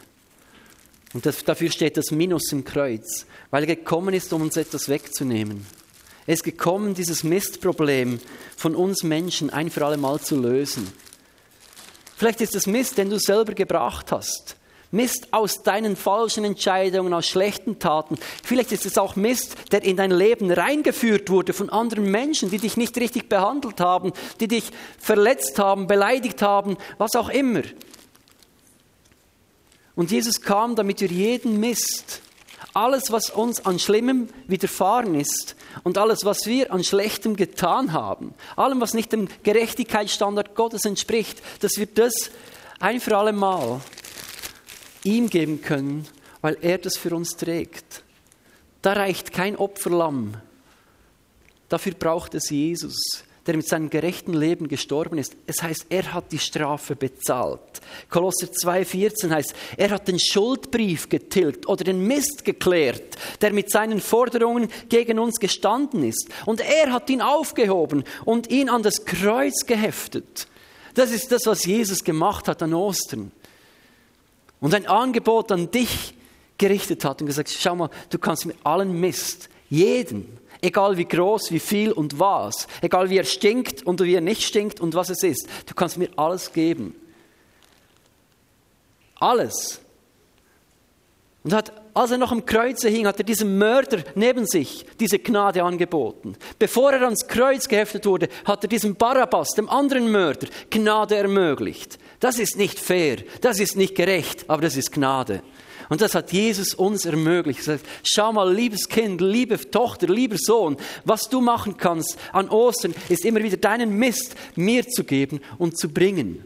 Und das, dafür steht das Minus im Kreuz, weil er gekommen ist, um uns etwas wegzunehmen. Er ist gekommen, dieses Mistproblem von uns Menschen ein für alle Mal zu lösen. Vielleicht ist es Mist, den du selber gebracht hast. Mist aus deinen falschen Entscheidungen, aus schlechten Taten. Vielleicht ist es auch Mist, der in dein Leben reingeführt wurde von anderen Menschen, die dich nicht richtig behandelt haben, die dich verletzt haben, beleidigt haben, was auch immer. Und Jesus kam, damit wir jeden Mist, alles, was uns an Schlimmem widerfahren ist und alles, was wir an Schlechtem getan haben, allem, was nicht dem Gerechtigkeitsstandard Gottes entspricht, dass wir das ein für alle Mal ihm geben können, weil er das für uns trägt. Da reicht kein Opferlamm. Dafür braucht es Jesus, der mit seinem gerechten Leben gestorben ist. Es heißt, er hat die Strafe bezahlt. Kolosser 2,14 heißt, er hat den Schuldbrief getilgt oder den Mist geklärt, der mit seinen Forderungen gegen uns gestanden ist. Und er hat ihn aufgehoben und ihn an das Kreuz geheftet. Das ist das, was Jesus gemacht hat an Ostern und ein Angebot an dich gerichtet hat und gesagt, schau mal, du kannst mit allen Mist, jeden, egal wie groß, wie viel und was, egal wie er stinkt und wie er nicht stinkt und was es ist, du kannst mir alles geben. Alles. Und hat, als er noch am Kreuze hing, hat er diesem Mörder neben sich diese Gnade angeboten. Bevor er ans Kreuz geheftet wurde, hat er diesem Barabbas, dem anderen Mörder, Gnade ermöglicht. Das ist nicht fair, das ist nicht gerecht, aber das ist Gnade. Und das hat Jesus uns ermöglicht. Er sagt, schau mal, liebes Kind, liebe Tochter, lieber Sohn, was du machen kannst an Ostern, ist immer wieder deinen Mist mir zu geben und zu bringen.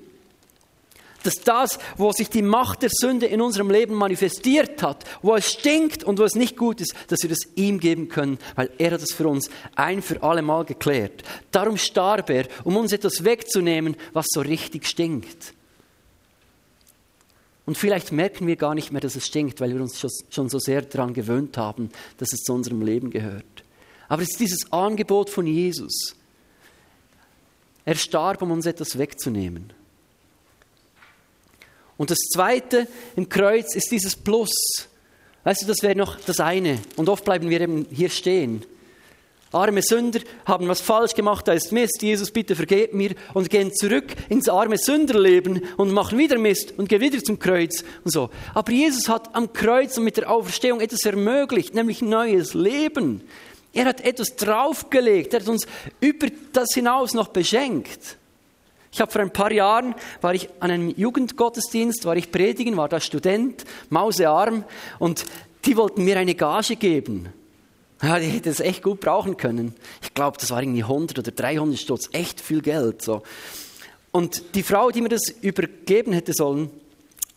Dass das, wo sich die Macht der Sünde in unserem Leben manifestiert hat, wo es stinkt und wo es nicht gut ist, dass wir das ihm geben können, weil er hat es für uns ein für alle Mal geklärt. Darum starb er, um uns etwas wegzunehmen, was so richtig stinkt. Und vielleicht merken wir gar nicht mehr, dass es stinkt, weil wir uns schon so sehr daran gewöhnt haben, dass es zu unserem Leben gehört. Aber es ist dieses Angebot von Jesus. Er starb, um uns etwas wegzunehmen. Und das Zweite im Kreuz ist dieses Plus. Weißt du, das wäre noch das eine. Und oft bleiben wir eben hier stehen. Arme Sünder haben was falsch gemacht, da ist Mist. Jesus, bitte vergeb mir und gehen zurück ins arme Sünderleben und machen wieder Mist und gehen wieder zum Kreuz und so. Aber Jesus hat am Kreuz und mit der Auferstehung etwas ermöglicht, nämlich neues Leben. Er hat etwas draufgelegt. Er hat uns über das hinaus noch beschenkt. Ich habe vor ein paar Jahren, war ich an einem Jugendgottesdienst, war ich predigen, war da Student, mausearm und die wollten mir eine Gage geben. Ja, die hätte es echt gut brauchen können. Ich glaube, das war irgendwie 100 oder 300 Stutz, echt viel Geld. So. Und die Frau, die mir das übergeben hätte sollen,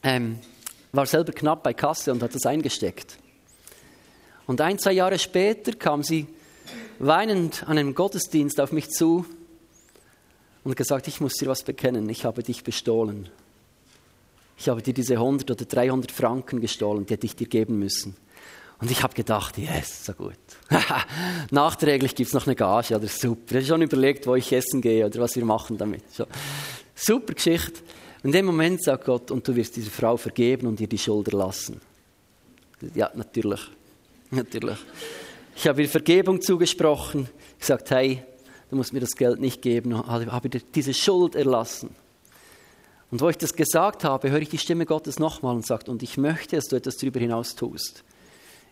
ähm, war selber knapp bei Kasse und hat das eingesteckt. Und ein, zwei Jahre später kam sie weinend an einem Gottesdienst auf mich zu und gesagt, ich muss dir was bekennen, ich habe dich bestohlen. Ich habe dir diese 100 oder 300 Franken gestohlen, die hätte ich dir geben müssen. Und ich habe gedacht, yes, so gut. <laughs> Nachträglich gibt es noch eine Gage, oder super. Ich habe schon überlegt, wo ich essen gehe oder was wir machen damit. So. Super Geschichte. In dem Moment sagt Gott, und du wirst dieser Frau vergeben und ihr die Schulter lassen. Ja, natürlich. Natürlich. Ich habe ihr Vergebung zugesprochen, gesagt, hey, du musst mir das Geld nicht geben, habe dir diese Schuld erlassen. Und wo ich das gesagt habe, höre ich die Stimme Gottes nochmal und sagt, und ich möchte, dass du etwas darüber hinaus tust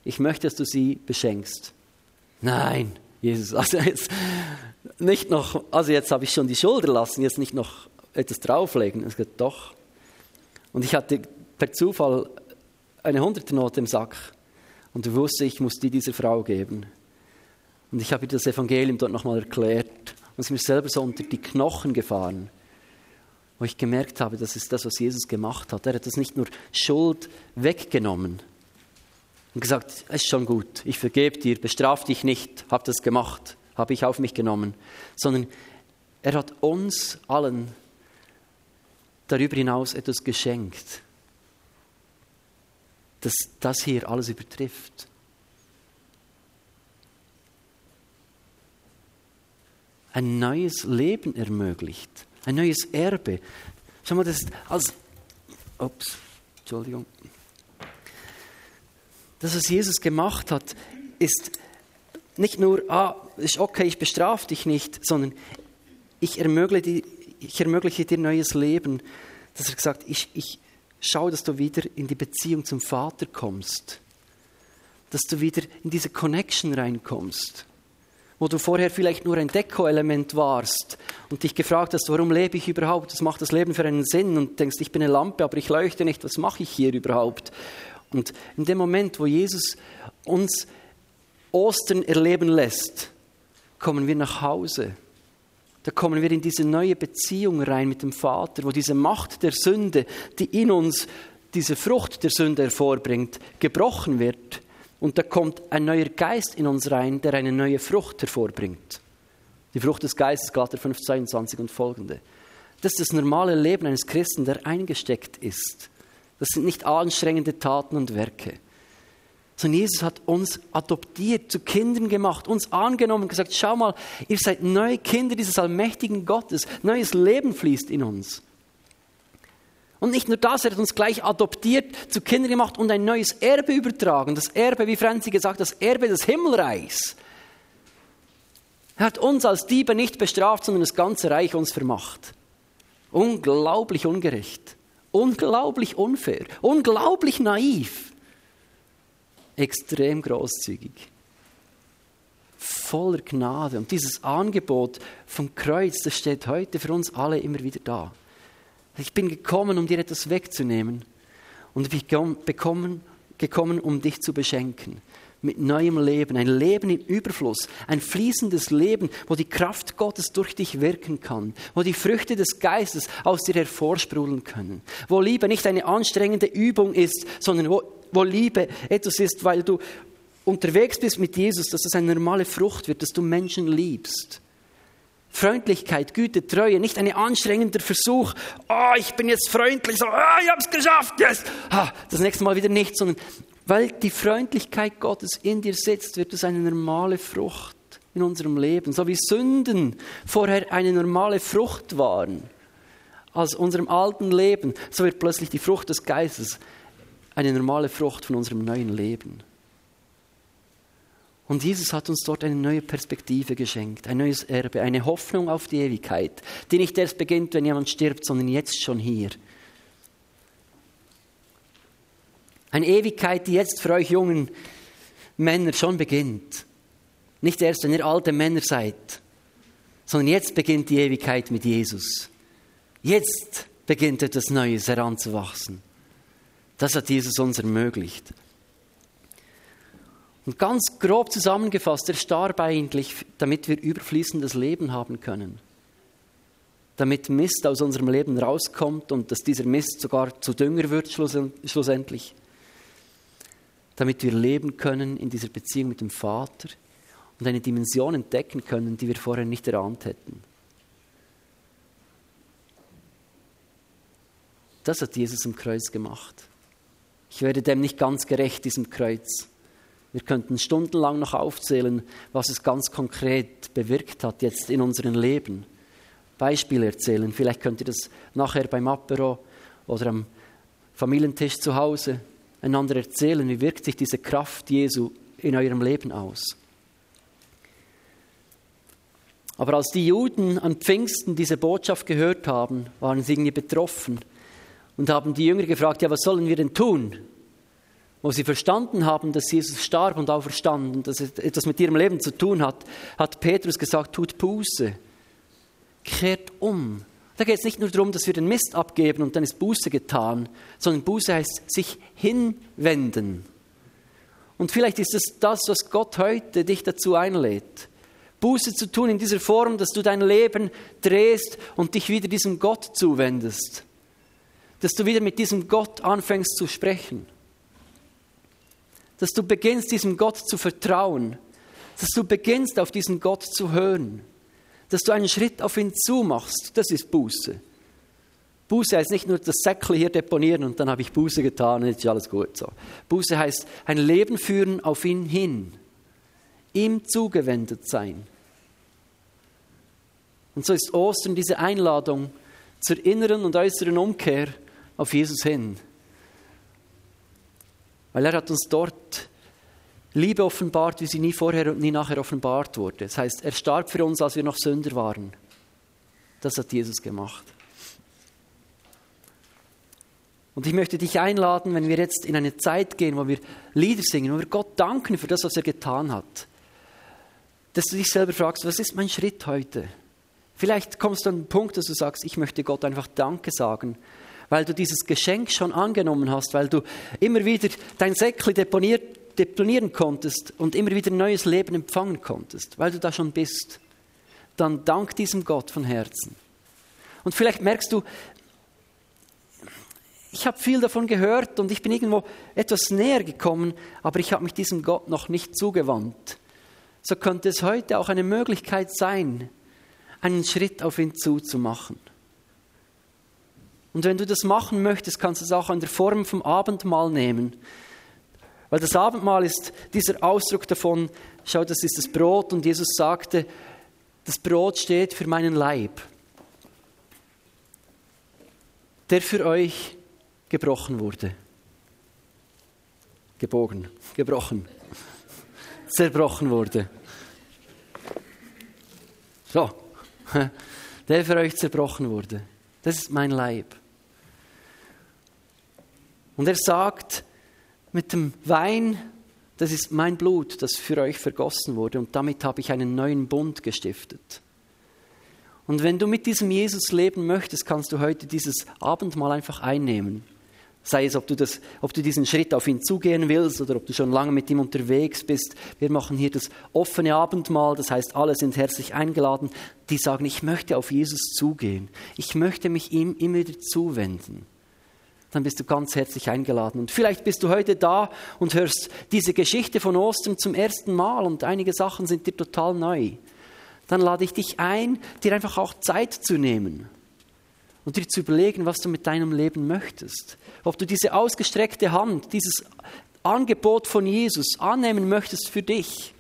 ich möchte, dass du sie beschenkst. Nein, Jesus, also jetzt nicht noch, also jetzt habe ich schon die Schulter lassen, jetzt nicht noch etwas drauflegen. Es geht doch. Und ich hatte per Zufall eine Hunderternote im Sack und wusste, ich muss die dieser Frau geben. Und ich habe ihr das Evangelium dort nochmal erklärt und es mir selber so unter die Knochen gefahren, wo ich gemerkt habe, das ist das, was Jesus gemacht hat. Er hat das nicht nur Schuld weggenommen, und gesagt, es ist schon gut, ich vergebe dir, bestraf dich nicht, habe das gemacht, habe ich auf mich genommen, sondern er hat uns allen darüber hinaus etwas geschenkt, das das hier alles übertrifft. Ein neues Leben ermöglicht, ein neues Erbe. Schau mal, das ist als. Ups, Entschuldigung. Das, was Jesus gemacht hat, ist nicht nur, ah, ist okay, ich bestrafe dich nicht, sondern ich ermögliche, ich ermögliche dir neues Leben. Dass er gesagt ich, ich schaue, dass du wieder in die Beziehung zum Vater kommst. Dass du wieder in diese Connection reinkommst. Wo du vorher vielleicht nur ein Deko-Element warst und dich gefragt hast, warum lebe ich überhaupt? Was macht das Leben für einen Sinn? Und denkst, ich bin eine Lampe, aber ich leuchte nicht. Was mache ich hier überhaupt? Und in dem Moment, wo Jesus uns Ostern erleben lässt, kommen wir nach Hause. Da kommen wir in diese neue Beziehung rein mit dem Vater, wo diese Macht der Sünde, die in uns diese Frucht der Sünde hervorbringt, gebrochen wird. Und da kommt ein neuer Geist in uns rein, der eine neue Frucht hervorbringt. Die Frucht des Geistes, Galater 5, 22 und folgende. Das ist das normale Leben eines Christen, der eingesteckt ist. Das sind nicht anstrengende Taten und Werke. Sondern Jesus hat uns adoptiert, zu Kindern gemacht, uns angenommen und gesagt, schau mal, ihr seid neue Kinder dieses allmächtigen Gottes. Neues Leben fließt in uns. Und nicht nur das, er hat uns gleich adoptiert, zu Kindern gemacht und ein neues Erbe übertragen. Das Erbe, wie Franzi gesagt, das Erbe des Himmelreichs. Er hat uns als Diebe nicht bestraft, sondern das ganze Reich uns vermacht. Unglaublich ungerecht. Unglaublich unfair, unglaublich naiv, extrem großzügig, voller Gnade. Und dieses Angebot vom Kreuz, das steht heute für uns alle immer wieder da. Ich bin gekommen, um dir etwas wegzunehmen. Und ich bin gekommen, um dich zu beschenken mit neuem Leben, ein Leben im Überfluss, ein fließendes Leben, wo die Kraft Gottes durch dich wirken kann, wo die Früchte des Geistes aus dir hervorsprudeln können, wo Liebe nicht eine anstrengende Übung ist, sondern wo, wo Liebe etwas ist, weil du unterwegs bist mit Jesus, dass das eine normale Frucht wird, dass du Menschen liebst. Freundlichkeit, Güte, Treue, nicht ein anstrengender Versuch, oh, ich bin jetzt freundlich, so, oh, ich habe es geschafft, yes. Ah, das nächste Mal wieder nicht, sondern weil die Freundlichkeit Gottes in dir sitzt, wird es eine normale Frucht in unserem Leben. So wie Sünden vorher eine normale Frucht waren aus unserem alten Leben, so wird plötzlich die Frucht des Geistes eine normale Frucht von unserem neuen Leben. Und Jesus hat uns dort eine neue Perspektive geschenkt, ein neues Erbe, eine Hoffnung auf die Ewigkeit, die nicht erst beginnt, wenn jemand stirbt, sondern jetzt schon hier. Eine Ewigkeit, die jetzt für euch jungen Männer schon beginnt. Nicht erst, wenn ihr alte Männer seid, sondern jetzt beginnt die Ewigkeit mit Jesus. Jetzt beginnt etwas Neues heranzuwachsen. Das hat Jesus uns ermöglicht. Und ganz grob zusammengefasst, er starb eigentlich, damit wir überfließendes Leben haben können. Damit Mist aus unserem Leben rauskommt und dass dieser Mist sogar zu Dünger wird schlussendlich damit wir leben können in dieser Beziehung mit dem Vater und eine Dimension entdecken können, die wir vorher nicht erahnt hätten. Das hat Jesus am Kreuz gemacht. Ich werde dem nicht ganz gerecht, diesem Kreuz. Wir könnten stundenlang noch aufzählen, was es ganz konkret bewirkt hat jetzt in unserem Leben. Beispiele erzählen. Vielleicht könnt ihr das nachher beim Apero oder am Familientisch zu Hause einander erzählen. Wie wirkt sich diese Kraft Jesu in eurem Leben aus? Aber als die Juden an Pfingsten diese Botschaft gehört haben, waren sie irgendwie betroffen und haben die Jünger gefragt, ja, was sollen wir denn tun? Wo sie verstanden haben, dass Jesus starb und auferstand und dass es etwas mit ihrem Leben zu tun hat, hat Petrus gesagt, tut Buße, kehrt um. Da geht es nicht nur darum, dass wir den Mist abgeben und dann ist Buße getan, sondern Buße heißt sich hinwenden. Und vielleicht ist es das, was Gott heute dich dazu einlädt. Buße zu tun in dieser Form, dass du dein Leben drehst und dich wieder diesem Gott zuwendest. Dass du wieder mit diesem Gott anfängst zu sprechen. Dass du beginnst, diesem Gott zu vertrauen. Dass du beginnst, auf diesen Gott zu hören. Dass du einen Schritt auf ihn zumachst. Das ist Buße. Buße heißt nicht nur das Säckchen hier deponieren und dann habe ich Buße getan und jetzt ist alles gut. So. Buße heißt ein Leben führen auf ihn hin ihm zugewendet sein. Und so ist Ostern diese Einladung zur inneren und äußeren Umkehr auf Jesus hin. Weil er hat uns dort Liebe offenbart, wie sie nie vorher und nie nachher offenbart wurde. Das heißt, er starb für uns, als wir noch Sünder waren. Das hat Jesus gemacht. Und ich möchte dich einladen, wenn wir jetzt in eine Zeit gehen, wo wir Lieder singen, wo wir Gott danken für das, was er getan hat dass du dich selber fragst, was ist mein Schritt heute? Vielleicht kommst du an den Punkt, dass du sagst, ich möchte Gott einfach Danke sagen, weil du dieses Geschenk schon angenommen hast, weil du immer wieder dein Säckchen deponieren konntest und immer wieder neues Leben empfangen konntest, weil du da schon bist. Dann dank diesem Gott von Herzen. Und vielleicht merkst du, ich habe viel davon gehört und ich bin irgendwo etwas näher gekommen, aber ich habe mich diesem Gott noch nicht zugewandt so könnte es heute auch eine Möglichkeit sein, einen Schritt auf ihn zuzumachen. Und wenn du das machen möchtest, kannst du es auch in der Form vom Abendmahl nehmen. Weil das Abendmahl ist dieser Ausdruck davon, schau, das ist das Brot und Jesus sagte, das Brot steht für meinen Leib, der für euch gebrochen wurde. Gebogen, gebrochen <laughs> zerbrochen wurde. So, <laughs> der für euch zerbrochen wurde. Das ist mein Leib. Und er sagt, mit dem Wein, das ist mein Blut, das für euch vergossen wurde, und damit habe ich einen neuen Bund gestiftet. Und wenn du mit diesem Jesus leben möchtest, kannst du heute dieses Abendmahl einfach einnehmen. Sei es, ob du, das, ob du diesen Schritt auf ihn zugehen willst oder ob du schon lange mit ihm unterwegs bist. Wir machen hier das offene Abendmahl, das heißt, alle sind herzlich eingeladen, die sagen, ich möchte auf Jesus zugehen. Ich möchte mich ihm immer wieder zuwenden. Dann bist du ganz herzlich eingeladen. Und vielleicht bist du heute da und hörst diese Geschichte von Ostern zum ersten Mal und einige Sachen sind dir total neu. Dann lade ich dich ein, dir einfach auch Zeit zu nehmen und dir zu überlegen, was du mit deinem Leben möchtest. Ob du diese ausgestreckte Hand, dieses Angebot von Jesus annehmen möchtest für dich.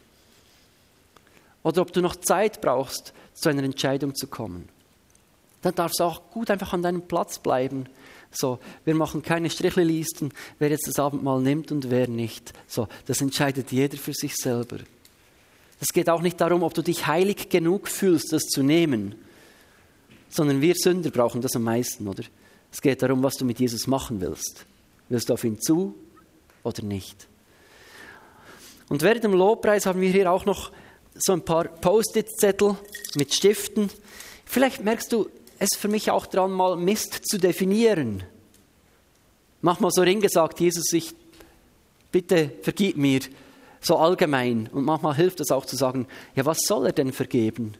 Oder ob du noch Zeit brauchst, zu einer Entscheidung zu kommen. Dann darfst du auch gut einfach an deinem Platz bleiben. So, wir machen keine Strichlisten, wer jetzt das Abendmahl nimmt und wer nicht. So, das entscheidet jeder für sich selber. Es geht auch nicht darum, ob du dich heilig genug fühlst, das zu nehmen sondern wir Sünder brauchen das am meisten, oder? Es geht darum, was du mit Jesus machen willst. Willst du auf ihn zu oder nicht? Und während dem Lobpreis haben wir hier auch noch so ein paar Post-it-Zettel mit Stiften. Vielleicht merkst du es für mich auch dran, mal Mist zu definieren. Mach mal so ringesagt, Jesus, ich bitte vergib mir so allgemein. Und manchmal hilft es auch zu sagen, ja, was soll er denn vergeben?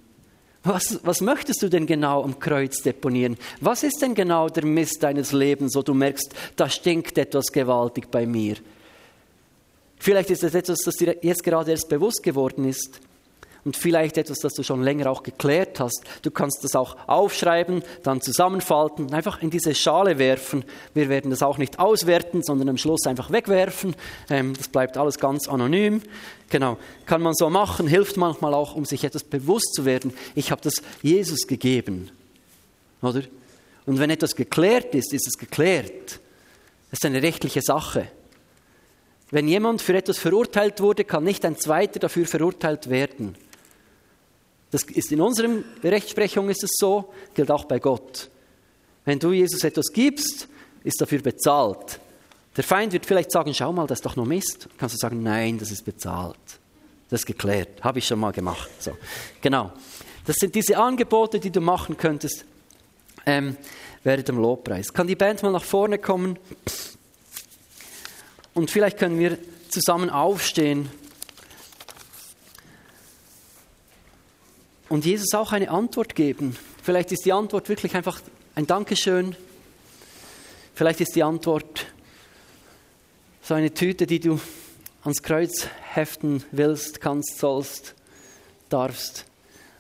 Was, was möchtest du denn genau am Kreuz deponieren? Was ist denn genau der Mist deines Lebens, wo du merkst, da stinkt etwas gewaltig bei mir? Vielleicht ist es etwas, das dir jetzt gerade erst bewusst geworden ist. Und vielleicht etwas, das du schon länger auch geklärt hast. Du kannst das auch aufschreiben, dann zusammenfalten, einfach in diese Schale werfen. Wir werden das auch nicht auswerten, sondern am Schluss einfach wegwerfen. Ähm, das bleibt alles ganz anonym. Genau, kann man so machen, hilft manchmal auch, um sich etwas bewusst zu werden. Ich habe das Jesus gegeben, oder? Und wenn etwas geklärt ist, ist es geklärt. Das ist eine rechtliche Sache. Wenn jemand für etwas verurteilt wurde, kann nicht ein zweiter dafür verurteilt werden. Das ist in unserer Rechtsprechung ist es so, gilt auch bei Gott. Wenn du Jesus etwas gibst, ist dafür bezahlt. Der Feind wird vielleicht sagen, schau mal, das ist doch nur Mist. Kannst du sagen, nein, das ist bezahlt. Das ist geklärt, habe ich schon mal gemacht. So, genau. Das sind diese Angebote, die du machen könntest ähm, während dem Lobpreis. Kann die Band mal nach vorne kommen? Und vielleicht können wir zusammen aufstehen und Jesus auch eine Antwort geben. Vielleicht ist die Antwort wirklich einfach ein Dankeschön. Vielleicht ist die Antwort so eine Tüte, die du ans Kreuz heften willst, kannst, sollst, darfst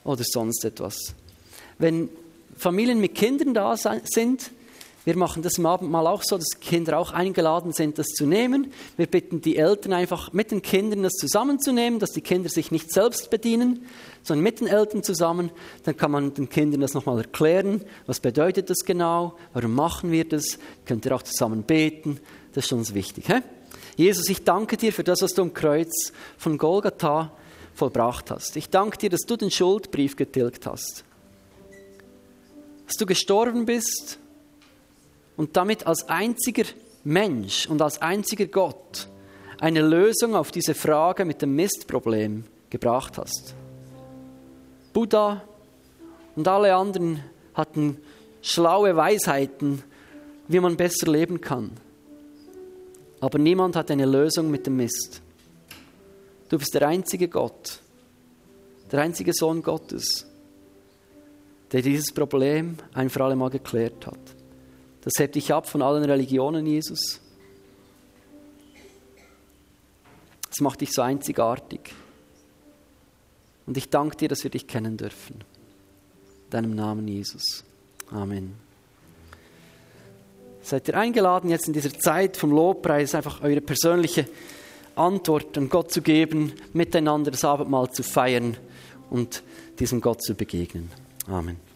oder sonst etwas. Wenn Familien mit Kindern da sind, wir machen das im Abendmahl auch so, dass Kinder auch eingeladen sind, das zu nehmen. Wir bitten die Eltern einfach mit den Kindern das zusammenzunehmen, dass die Kinder sich nicht selbst bedienen, sondern mit den Eltern zusammen. Dann kann man den Kindern das nochmal erklären. Was bedeutet das genau? Warum machen wir das? Könnt ihr auch zusammen beten? Das ist uns wichtig. He? Jesus, ich danke dir für das, was du am Kreuz von Golgatha vollbracht hast. Ich danke dir, dass du den Schuldbrief getilgt hast. Dass du gestorben bist und damit als einziger Mensch und als einziger Gott eine Lösung auf diese Frage mit dem Mistproblem gebracht hast. Buddha und alle anderen hatten schlaue Weisheiten, wie man besser leben kann. Aber niemand hat eine Lösung mit dem Mist. Du bist der einzige Gott, der einzige Sohn Gottes, der dieses Problem ein für alle Mal geklärt hat. Das hebt dich ab von allen Religionen, Jesus. Das macht dich so einzigartig. Und ich danke dir, dass wir dich kennen dürfen. In deinem Namen, Jesus. Amen. Seid ihr eingeladen, jetzt in dieser Zeit vom Lobpreis einfach eure persönliche Antwort an Gott zu geben, miteinander das Abendmahl zu feiern und diesem Gott zu begegnen. Amen.